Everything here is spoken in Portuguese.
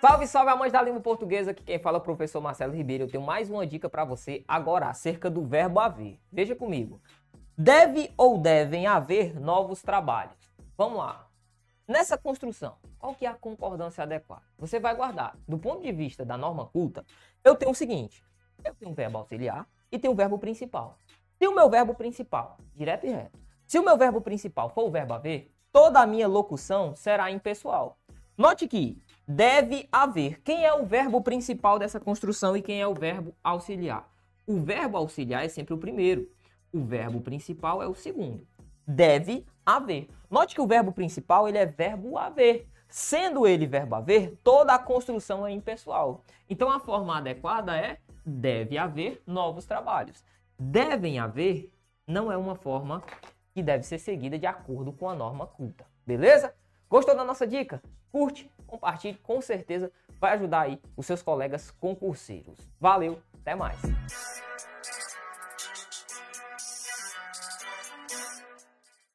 Salve, salve, amantes da língua portuguesa. Aqui quem fala é o professor Marcelo Ribeiro. Eu tenho mais uma dica para você agora acerca do verbo haver. Veja comigo. Deve ou devem haver novos trabalhos. Vamos lá. Nessa construção, qual que é a concordância adequada? Você vai guardar. Do ponto de vista da norma culta, eu tenho o seguinte. Eu tenho um verbo auxiliar e tenho um verbo principal. Se o meu verbo principal, direto e reto, se o meu verbo principal for o verbo haver, toda a minha locução será impessoal. Note que deve haver. Quem é o verbo principal dessa construção e quem é o verbo auxiliar? O verbo auxiliar é sempre o primeiro. O verbo principal é o segundo. Deve haver. Note que o verbo principal ele é verbo haver. Sendo ele verbo haver, toda a construção é impessoal. Então a forma adequada é deve haver novos trabalhos. Devem haver não é uma forma que deve ser seguida de acordo com a norma culta. Beleza? Gostou da nossa dica? Curte, compartilhe, com certeza vai ajudar aí os seus colegas concurseiros. Valeu, até mais!